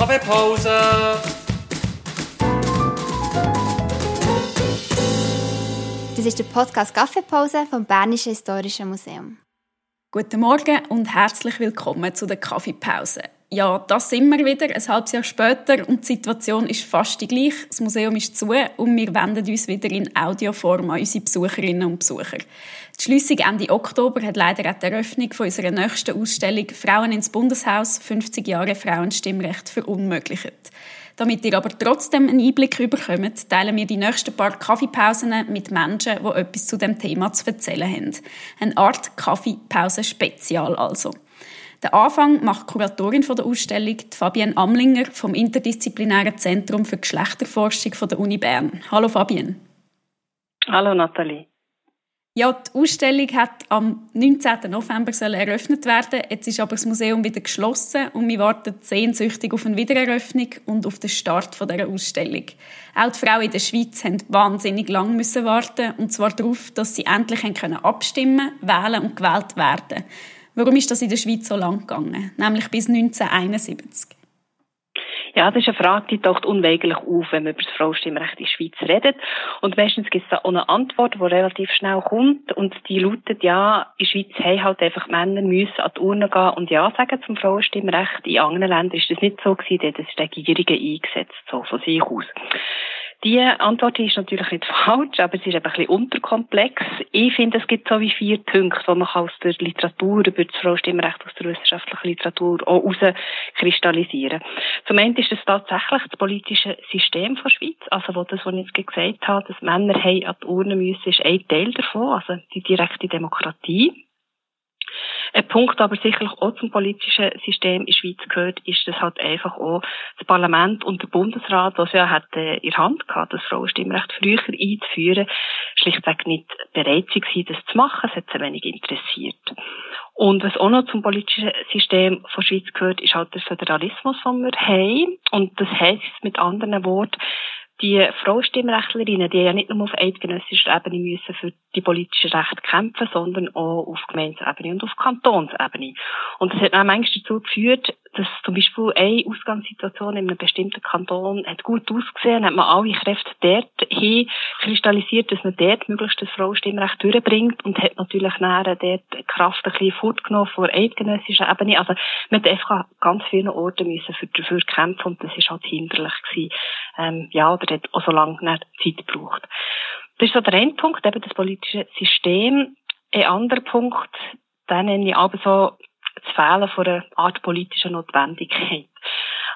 Kaffeepause! Das ist der Podcast Kaffeepause vom Bernischen Historischen Museum. Guten Morgen und herzlich willkommen zu der Kaffeepause. Ja, das sind wir wieder, ein halbes Jahr später und die Situation ist fast die gleiche. Das Museum ist zu und wir wenden uns wieder in Audioform an unsere Besucherinnen und Besucher. Die Schliessung Ende Oktober hat leider auch die Eröffnung von unserer nächsten Ausstellung Frauen ins Bundeshaus 50 Jahre Frauenstimmrecht verunmöglicht. Damit ihr aber trotzdem einen Einblick bekommt, teilen wir die nächsten paar Kaffeepausen mit Menschen, die etwas zu dem Thema zu erzählen haben. Eine Art Kaffeepause-Spezial also. Der Anfang macht die Kuratorin der Ausstellung, Fabienne Amlinger vom Interdisziplinären Zentrum für Geschlechterforschung der Uni Bern. Hallo Fabienne. Hallo Nathalie. Ja, die Ausstellung hat am 19. November eröffnet werden. Jetzt ist aber das Museum wieder geschlossen und wir warten sehnsüchtig auf eine Wiedereröffnung und auf den Start dieser Ausstellung. Auch die Frauen in der Schweiz mussten wahnsinnig lang müssen warten und zwar darauf, dass sie endlich können abstimmen, wählen und gewählt werden. Warum ist das in der Schweiz so lang gegangen? Nämlich bis 1971. Ja, das ist eine Frage, die taucht unweigerlich auf, wenn man über das Frauenstimmrecht in der Schweiz redet. Und meistens gibt es da auch eine Antwort, die relativ schnell kommt. Und die lautet, ja, in der Schweiz haben halt einfach Männer müssen an die Urne gehen und Ja sagen zum Frauenstimmrecht. In anderen Ländern ist das nicht so gewesen, das ist Regierungen eingesetzt, so von sich aus. Die Antwort ist natürlich nicht falsch, aber es ist ein bisschen unterkomplex. Ich finde, es gibt so wie vier Punkte, die man aus der Literatur über das Frauenstimmrecht aus der wissenschaftlichen Literatur auch herauskristallisieren Zum einen ist es tatsächlich das politische System von Schweiz, also wo das, was ich jetzt gesagt habe, dass Männer an die Urne müssen, ist ein Teil davon, also die direkte Demokratie. Ein Punkt aber sicherlich auch zum politischen System in der Schweiz gehört, ist, dass halt einfach auch das Parlament und der Bundesrat, was ja hat äh, in Hand gehabt, das Frauenstimmrecht früher einzuführen, schlichtweg nicht bereit waren, das zu machen. Es hat sie wenig interessiert. Und was auch noch zum politischen System von Schweiz gehört, ist halt der Föderalismus, den wir haben. Und das heisst mit anderen Worten, die Frauenstimmrechtlerinnen, die ja nicht nur auf eidgenössischer Ebene müssen für die politischen Rechte kämpfen, sondern auch auf Gemeindeebene und auf Kantonsebene. Und das hat auch manchmal dazu geführt, dass zum Beispiel eine Ausgangssituation in einem bestimmten Kanton hat gut ausgesehen, hat man alle Kräfte dort hin kristallisiert, dass man dort möglichst das Frauenstimmrecht durchbringt und hat natürlich nachher dort Kraft ein bisschen fortgenommen vor eidgenössischer Ebene. Also man hat einfach an ganz vielen Orten müssen für, dafür kämpfen und das ist halt hinderlich gewesen. Ähm, ja, oder hat auch so lange Zeit gebraucht. Das ist so der eine Punkt, eben das politische System. Ein anderer Punkt, den nenne ich aber so das Fehlen von einer Art politischer Notwendigkeit.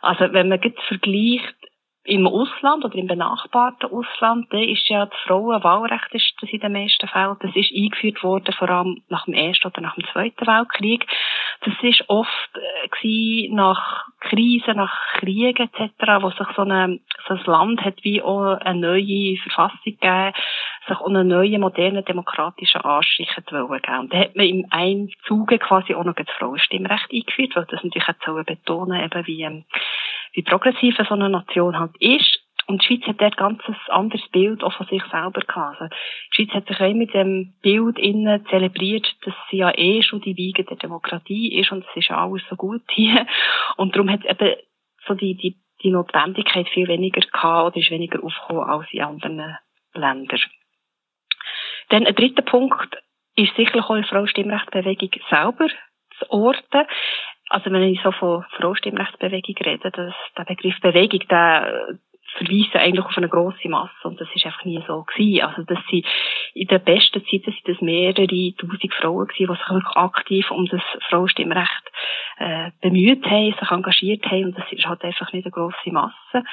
Also wenn man jetzt vergleicht im Ausland oder im benachbarten Ausland, da ist ja das Frauenwahlrecht ist das in den meisten Fällen, das ist eingeführt worden, vor allem nach dem Ersten oder nach dem Zweiten Weltkrieg. Das ist oft äh, nach Krisen, nach Kriegen etc., wo sich so, eine, so ein Land hat wie auch eine neue Verfassung gegeben, sich auch einen neuen, modernen, demokratischen Anstrich geben Und da hat man im einen Zuge quasi auch noch das Frauenstimmrecht eingeführt, weil das natürlich auch betonen eben wie, ähm, wie progressiv so eine Nation halt ist. Und die Schweiz hat dort ganz ein anderes Bild auch von sich selber gehabt. Also, die Schweiz hat sich auch mit dem Bild innen zelebriert, dass sie ja eh schon die Wiege der Demokratie ist und es ist ja alles so gut hier. Und darum hat eben so die, die, die Notwendigkeit viel weniger gehabt oder ist weniger aufgekommen als in anderen Ländern. Dann ein dritter Punkt ist sicherlich auch die Frauenstimmrechtsbewegung selber zu orten. Also wenn ich so von Frauenstimmrechtsbewegung rede, dass der Begriff Bewegung, der verweisen eigentlich auf eine grosse Masse und das ist einfach nie so gewesen. Also dass sie in der besten Zeit sind das mehrere tausend Frauen gewesen, die sich wirklich aktiv um das Frauenstimmrecht äh, bemüht haben, sich engagiert haben und das ist halt einfach nicht eine grosse Masse.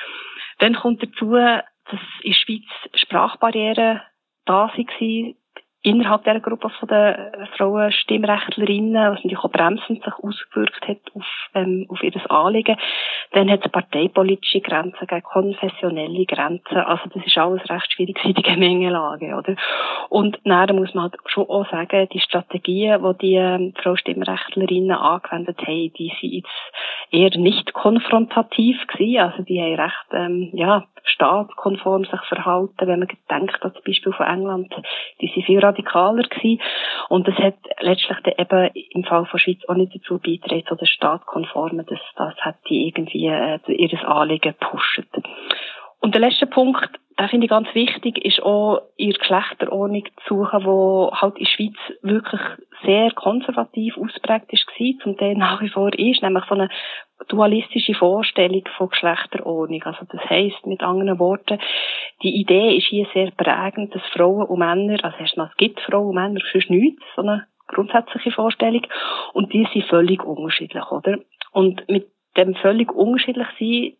Dann kommt dazu, dass in der Schweiz Sprachbarrieren da waren, innerhalb dieser Gruppe von der Frauen Stimmrechtlerinnen, was natürlich auch bremsend sich ausgewirkt hat auf, ähm, auf ihr Anliegen. Dann hat es parteipolitische Grenzen gegeben, konfessionelle Grenzen. Also das ist alles recht schwierig die Gemengelage, oder? Und dann muss man halt schon auch sagen, die Strategien, die die ähm, Frau Stimmrechtlerinnen angewendet haben, die sind jetzt eher nicht konfrontativ gewesen. Also die haben recht, ähm, ja, staatskonform sich verhalten, wenn man denkt an das Beispiel von England, die sind viel radikaler gewesen. Und das hat letztlich dann eben im Fall von Schweiz auch nicht dazu beigetragen, so das Staatskonforme, dass das hat die irgendwie äh, ihres Anliegen gepusht. Und der letzte Punkt, den finde ich ganz wichtig, ist auch ihre Geschlechterordnung zu suchen, wo halt in der Schweiz wirklich sehr konservativ ausprägt ist zum Teil nach wie vor ist, nämlich so eine dualistische Vorstellung von Geschlechterordnung. Also das heisst, mit anderen Worten, die Idee ist hier sehr prägend, dass Frauen und Männer, also erstmal, es gibt Frauen und Männer, sonst nichts, so eine grundsätzliche Vorstellung, und die sind völlig unterschiedlich, oder? Und mit dem völlig unterschiedlich sein,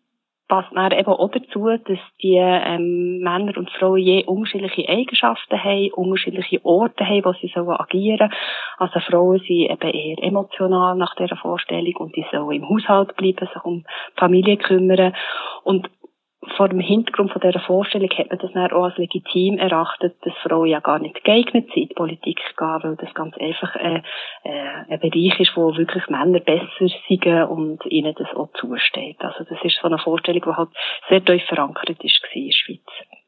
passt dann eben auch dazu, dass die ähm, Männer und Frauen je unterschiedliche Eigenschaften haben, unterschiedliche Orte haben, wo sie sollen agieren Also Frauen sind eben eher emotional nach dieser Vorstellung und die sollen im Haushalt bleiben, sich um Familie kümmern. Und vor dem Hintergrund von dieser Vorstellung hat man das dann auch als legitim erachtet, dass Frauen ja gar nicht geeignet sind, Politik zu gehen, weil das ganz einfach äh, äh, ein Bereich ist, wo wirklich Männer besser sind und ihnen das auch zusteht. Also das ist so eine Vorstellung, die halt sehr tief verankert ist in der Schweiz.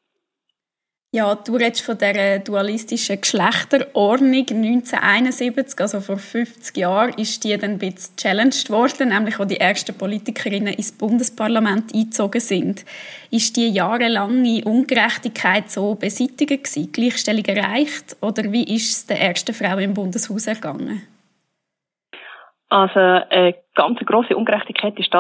Ja, du redest von der dualistischen Geschlechterordnung 1971, also vor 50 Jahren, ist die dann ein bisschen challenged worden, nämlich wo die ersten Politikerinnen ins Bundesparlament eingezogen sind. Ist die jahrelange Ungerechtigkeit so beseitigt gewesen, Gleichstellung erreicht, oder wie ist es der ersten Frau im Bundeshaus ergangen? Also eine ganz große Ungerechtigkeit ist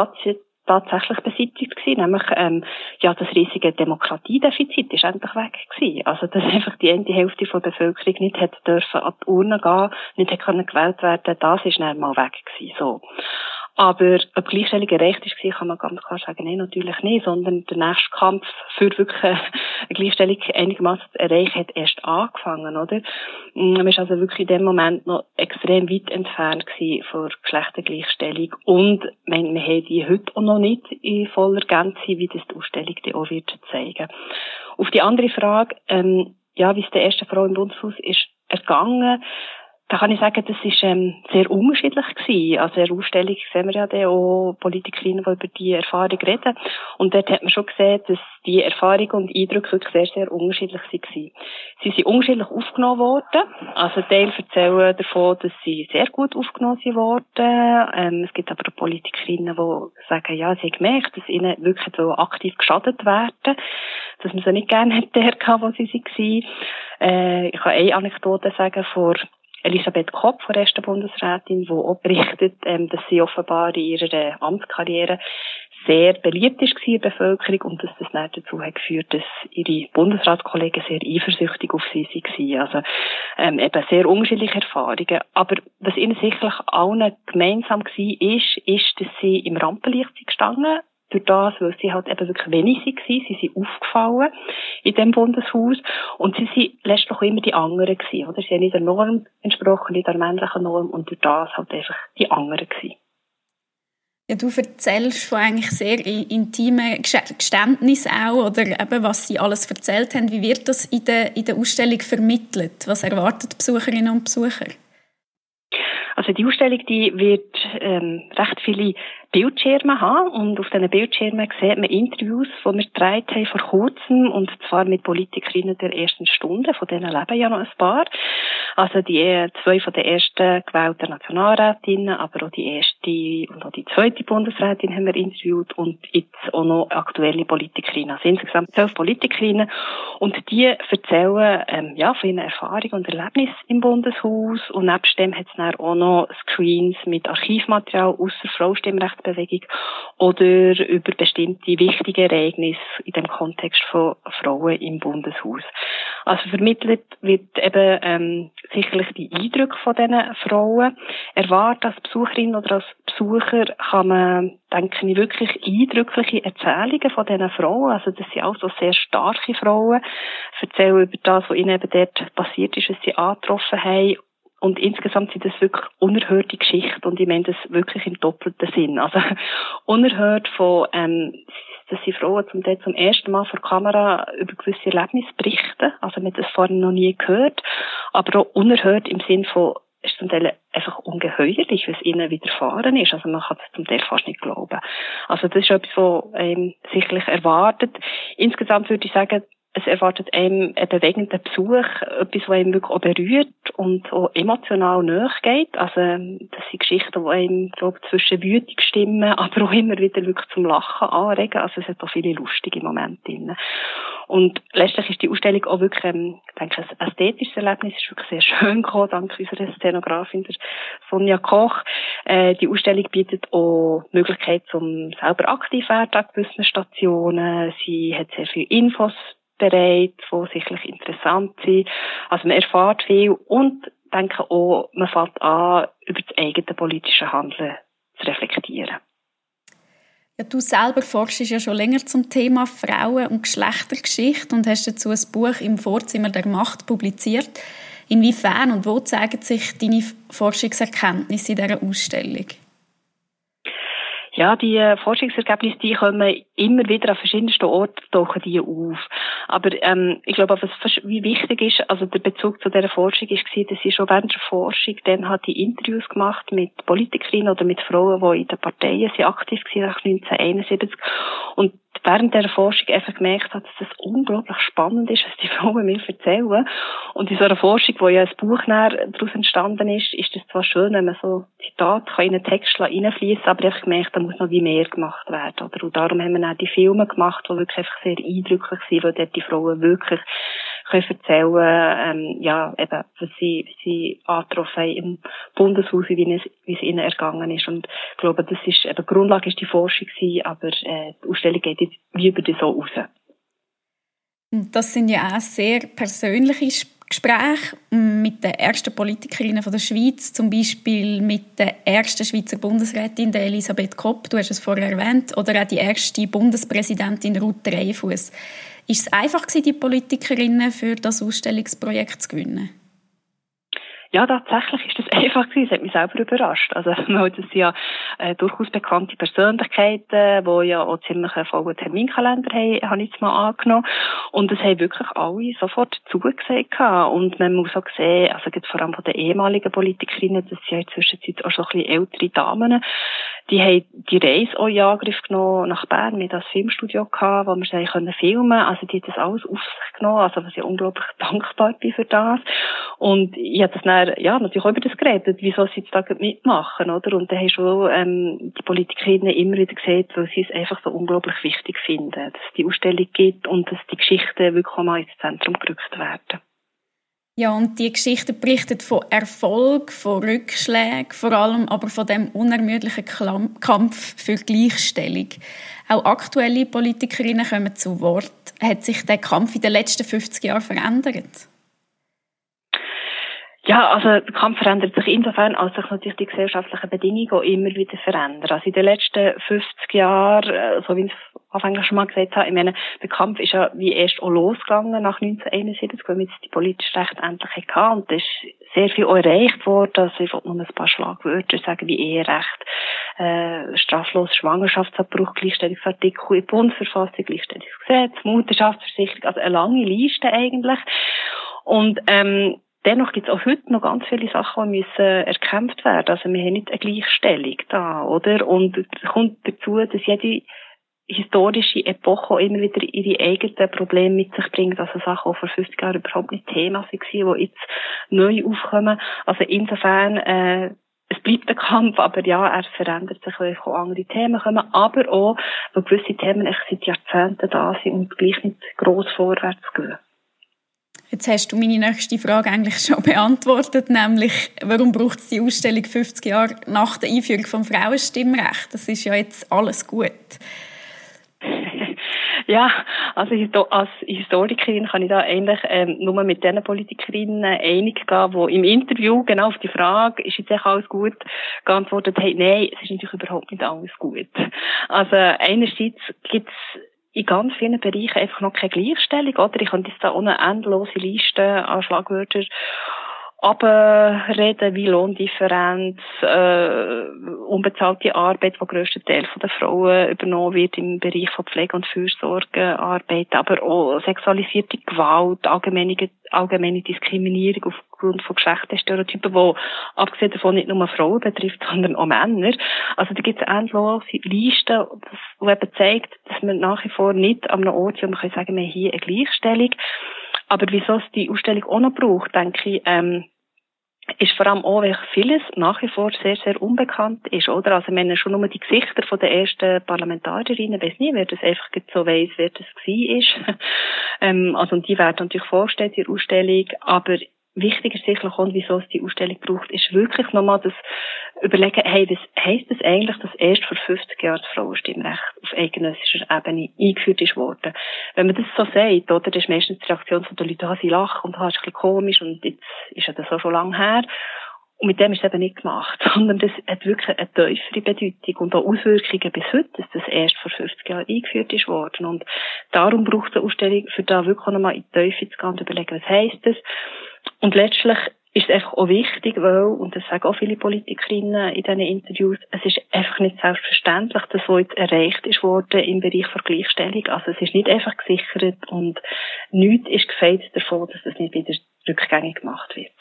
tatsächlich beseitigt gewesen, nämlich ähm, ja das riesige Demokratiedefizit ist endlich weg gewesen. Also dass einfach die eine Hälfte der Bevölkerung nicht hätte dürfen an die Urne gehen, nicht hätte können gewählt werden, das ist dann mal weg gewesen. So. Aber ob Gleichstellung erreicht ist, kann man ganz klar sagen, nein, natürlich nicht, sondern der nächste Kampf für wirklich eine Gleichstellung einigermaßen zu erreichen, hat erst angefangen, oder? Man ist also wirklich in dem Moment noch extrem weit entfernt von Geschlechtergleichstellung und wir haben die heute auch noch nicht in voller Gänze, wie das die Ausstellung die auch wird zeigen. Auf die andere Frage, ähm, ja, wie es der ersten Frau im Bundeshaus ist ergangen, da kann ich sagen, das ist ähm, sehr unterschiedlich gewesen. Also in der Ausstellung sehen wir ja dann auch Politikerinnen, die über die Erfahrung reden. Und dort hat man schon gesehen, dass die Erfahrungen und Eindrücke wirklich sehr, sehr unterschiedlich waren. Sie sind unterschiedlich aufgenommen worden. Also Teil erzählen davon, dass sie sehr gut aufgenommen worden. Ähm, es gibt aber Politikerinnen, die sagen, ja, sie haben gemerkt, dass ihnen wirklich so aktiv geschadet werden, dass man sie nicht gerne hätte, wo sie waren. Äh, ich kann eine Anekdote sagen vor Elisabeth Kopp von der ersten Bundesrätin, die auch berichtet, ähm, dass sie offenbar in ihrer Amtskarriere sehr beliebt ist in der Bevölkerung und dass das dann dazu hat geführt, dass ihre Bundesratskollegen sehr eifersüchtig auf sie waren. Also ähm, eben sehr unterschiedliche Erfahrungen. Aber was ihnen sicherlich allen gemeinsam war, ist, ist, dass sie im Rampenlicht sind gestanden durch das, weil sie halt eben wirklich wenig waren. Sie sind aufgefallen in dem Bundeshaus und sie sind letztlich auch immer die anderen gewesen, oder? Sie haben nicht der Norm entsprochen, nicht der männlichen Norm und durch das halt einfach die anderen gewesen. Ja, du erzählst von eigentlich sehr intimen Geständnissen auch, oder eben, was sie alles erzählt haben. Wie wird das in der, in der Ausstellung vermittelt? Was erwarten die Besucherinnen und Besucher? Also die Ausstellung, die wird ähm, recht viele Bildschirme haben und auf diesen Bildschirmen sieht man Interviews, die wir gedreht haben vor kurzem und zwar mit Politikerinnen der ersten Stunde, von denen leben ja noch ein paar. Also die äh, zwei von den ersten gewählten Nationalrätinnen, aber auch die erste und auch die zweite Bundesrätin haben wir interviewt und jetzt auch noch aktuelle Politikerinnen. Also insgesamt zwölf Politikerinnen und die erzählen ähm, ja, von ihren Erfahrungen und Erlebnissen im Bundeshaus und nebst dem hat es dann auch noch Screens mit Archivmaterial aus der Frauenstimmrecht Bewegung oder über bestimmte wichtige Ereignisse in dem Kontext von Frauen im Bundeshaus. Also vermittelt wird eben ähm, sicherlich die Eindrücke von diesen Frauen. Erwartet als Besucherin oder als Besucher kann man, denke ich, wirklich eindrückliche Erzählungen von diesen Frauen. Also das sind auch so sehr starke Frauen. Erzählen über das, was ihnen eben dort passiert ist, was sie angetroffen haben und insgesamt sind das wirklich unerhörte Geschichten und ich meine das wirklich im doppelten Sinn. Also unerhört von, ähm, dass sie Frauen zum Teil zum ersten Mal vor Kamera über gewisse Erlebnisse berichten. Also man hat das vorher noch nie gehört. Aber auch unerhört im Sinn von ist zum Teil einfach ungeheuerlich, was ihnen widerfahren ist. Also man kann es zum Teil fast nicht glauben. Also das ist etwas, was ähm, sicherlich erwartet. Insgesamt würde ich sagen, es erwartet einem einen bewegenden Besuch, etwas, was einem wirklich auch berührt und auch emotional nachgeht. Also, das sind Geschichten, die einem, glaube ich, zwischen wütig stimmen, aber auch immer wieder wirklich zum Lachen anregen. Also, es hat auch viele lustige Momente drin. Und letztlich ist die Ausstellung auch wirklich, ähm, ich denke, ein ästhetisches Erlebnis, ist wirklich sehr schön gekommen, dank unserer Szenografin, der Sonja Koch. Äh, die Ausstellung bietet auch die Möglichkeit, um selber aktiv werden an gewissen Stationen. Sie hat sehr viele Infos bereit, die sicherlich interessant sind. Also man erfährt viel und denke auch, man fängt an, über das eigene politische Handeln zu reflektieren. Ja, du selber forschst ja schon länger zum Thema Frauen- und Geschlechtergeschichte und hast dazu ein Buch im Vorzimmer der Macht publiziert. Inwiefern und wo zeigen sich deine Forschungserkenntnisse in dieser Ausstellung? Ja, die äh, Forschungsergebnisse, die kommen immer wieder an verschiedensten Orten tauchen die auf. Aber ähm, ich glaube, was wie wichtig ist, also der Bezug zu dieser Forschung ist gewesen, dass sie schon während der Forschung dann hat die Interviews gemacht mit Politikerinnen oder mit Frauen, die in den Parteien sind aktiv waren nach 1971 und während der Forschung einfach gemerkt hat, dass es unglaublich spannend ist, was die Frauen mir erzählen. Und in so einer Forschung, wo ja ein Buch daraus entstanden ist, ist es zwar schön, wenn man so Zitate in einen Text reinfließen aber ich gemerkt, da muss noch wie mehr gemacht werden. Oder? Und darum haben wir auch die Filme gemacht, die wirklich einfach sehr eindrücklich sind, weil dort die Frauen wirklich können erzählen, ähm, ja, eben, was sie, was sie angetroffen haben im Bundeshaus, wie es, wie es ihnen ergangen ist. Und ich glaube, das ist, eben, Grundlage ist die Forschung gewesen, aber, äh, die Ausstellung geht jetzt wie über das so raus. Das sind ja auch sehr persönliche Gespräche mit den ersten Politikerinnen der Schweiz, zum Beispiel mit der ersten Schweizer Bundesrätin, Elisabeth Kopp, du hast es vorher erwähnt, oder auch die erste Bundespräsidentin Ruth Dreifuss. Ist es einfach die Politikerinnen für das Ausstellungsprojekt zu gewinnen? Ja, tatsächlich ist das einfach gewesen. Das hat mich selber überrascht. Also, das sind ja äh, durchaus bekannte Persönlichkeiten, die ja auch ziemlich einen vollen Terminkalender haben, habe ich jetzt mal angenommen. Und es haben wirklich alle sofort zugesagt. Und man muss auch sehen, also gibt vor allem von den ehemaligen Politikerinnen, das sind ja inzwischen auch schon ein bisschen ältere Damen, die haben die Reise auch in Angriff genommen nach Bern. Wir das Filmstudio gehabt, wo wir können filmen. Also die haben das alles auf sich genommen. Also was ich unglaublich dankbar bin für das. Und ich habe das dann, ja, natürlich über das geredet, wieso sie jetzt da mitmachen, oder? Und dann haben schon, ähm, die Politikerinnen immer wieder gesagt, weil sie es einfach so unglaublich wichtig finden, dass es die Ausstellung gibt und dass die Geschichten wirklich auch mal ins Zentrum gerückt werden. Ja, und die Geschichte berichtet von Erfolg, von Rückschlägen, vor allem aber von dem unermüdlichen Kampf für Gleichstellung. Auch aktuelle Politikerinnen kommen zu Wort. Hat sich der Kampf in den letzten 50 Jahren verändert? Ja, also der Kampf verändert sich insofern, als sich natürlich die gesellschaftlichen Bedingungen auch immer wieder verändern. Also in den letzten 50 Jahren, äh, so wie ich es anfänglich schon mal gesagt habe, ich meine, der Kampf ist ja wie erst auch losgegangen nach 1971, weil wir jetzt die politische Rechte endlich hatten und es ist sehr viel auch erreicht worden. Also ich wollte nur ein paar Schlagwörter sagen, wie Eherecht, äh, straflos Schwangerschaftsabbruch, Gleichstellungsartikel in Bundesverfassung, Gleichstellungsgesetz, Mutterschaftsversicherung, also eine lange Liste eigentlich. Und ähm, Dennoch gibt es auch heute noch ganz viele Sachen, die müssen erkämpft werden. Also wir haben nicht eine Gleichstellung da, oder? Und es kommt dazu, dass jede historische Epoche immer wieder ihre eigenen Probleme mit sich bringt. Also Sachen, die vor 50 Jahren überhaupt nicht Thema waren, die jetzt neu aufkommen. Also insofern, äh, es bleibt ein Kampf, aber ja, er verändert sich, weil auch andere Themen kommen, aber auch, weil gewisse Themen echt seit Jahrzehnten da sind und gleich nicht gross vorwärts gehen. Jetzt hast du meine nächste Frage eigentlich schon beantwortet, nämlich warum braucht es die Ausstellung 50 Jahre nach der Einführung vom Frauenstimmrecht? Das ist ja jetzt alles gut. Ja, also als Historikerin kann ich da eigentlich ähm, nur mit den Politikerinnen einig gehen, die im Interview genau auf die Frage, ist jetzt echt alles gut, geantwortet haben, nein, es ist natürlich überhaupt nicht alles gut. Also einerseits gibt es in ganz vielen Bereichen einfach noch keine Gleichstellung, oder? Ich könnte jetzt da ohne endlose Liste an Schlagwörtern abreden, wie Lohndifferenz, äh, unbezahlte Arbeit, die grössten Teil der Frauen übernommen wird im Bereich von Pflege und Fürsorgearbeit, aber auch sexualisierte Gewalt, allgemeine, allgemeine Diskriminierung aufgrund von Geschlechterstereotypen, die abgesehen davon nicht nur Frauen betrifft, sondern auch Männer. Also da gibt es endlose Listen, die eben zeigt, dass wir nach wie vor nicht an einem Ort sind, wo man kann sagen, wir haben hier eine Gleichstellung. Aber wieso es die Ausstellung auch noch braucht, denke ich, ähm, ist vor allem auch, weil vieles nach wie vor sehr, sehr unbekannt ist, oder? Also, haben schon nur die Gesichter den ersten Parlamentarierinnen, weiß nicht, wer das einfach so weiss, wer das war. ähm, also, und die werden natürlich vorgestellt der Ausstellung, aber wichtig ist sicherlich auch, wieso es die Ausstellung braucht, ist wirklich nochmal das Überlegen, hey, was heisst das eigentlich, dass erst vor 50 Jahren das Frauenstimmrecht auf eidgenössischer Ebene eingeführt ist worden? Wenn man das so sagt, oder, ist meistens die Reaktion von den Leuten, ah, sie lachen und ah, ist ein bisschen komisch und jetzt ist ja das auch schon lange her. Und mit dem ist es eben nicht gemacht, sondern das hat wirklich eine tiefere Bedeutung und auch Auswirkungen bis heute, dass das erst vor 50 Jahren eingeführt ist worden. Und darum braucht es eine Ausstellung, für da wirklich nochmal in die Tiefe zu gehen und überlegen, was heisst das? Und letztlich ist es einfach auch wichtig, weil, und das sagen auch viele Politikerinnen in diesen Interviews, es ist einfach nicht selbstverständlich, dass was jetzt erreicht ist worden im Bereich der Gleichstellung. Also es ist nicht einfach gesichert und nichts ist gefeit davon, dass das nicht wieder rückgängig gemacht wird.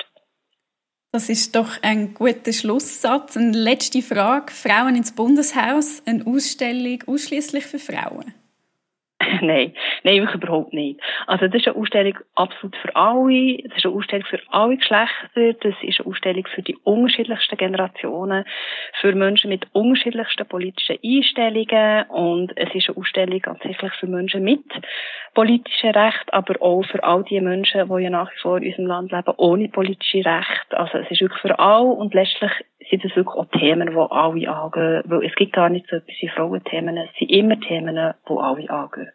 Das ist doch ein guter Schlusssatz. Eine letzte Frage. Frauen ins Bundeshaus, eine Ausstellung ausschließlich für Frauen? nein, nein, wirklich überhaupt nicht. Also das ist eine Ausstellung absolut für alle, das ist eine Ausstellung für alle Geschlechter, das ist eine Ausstellung für die unterschiedlichsten Generationen, für Menschen mit unterschiedlichsten politischen Einstellungen. Und es ist eine Ausstellung tatsächlich für Menschen mit politischen Recht, aber auch für all die Menschen, die ja nach wie vor in unserem Land leben, ohne politische Recht. Also es ist wirklich für alle. Und letztlich sind es wirklich auch Themen, die alle angehen, weil es gibt gar nicht so etwas wie Frauenthemen, es sind immer Themen, die alle angehen.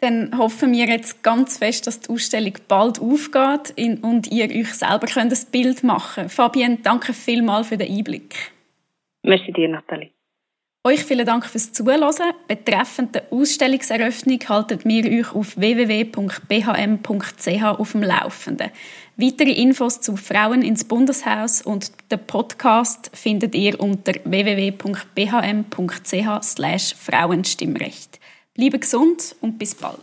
Dann hoffen wir jetzt ganz fest, dass die Ausstellung bald aufgeht und ihr euch selber könnt ein Bild machen könnt. Fabienne, danke vielmals für den Einblick. Merci dir, Nathalie. Euch vielen Dank fürs Zuhören. Betreffend der Ausstellungseröffnung haltet wir euch auf www.bhm.ch auf dem Laufenden. Weitere Infos zu Frauen ins Bundeshaus und den Podcast findet ihr unter www.bhm.ch/frauenstimmrecht. Bleibe gesund und bis bald.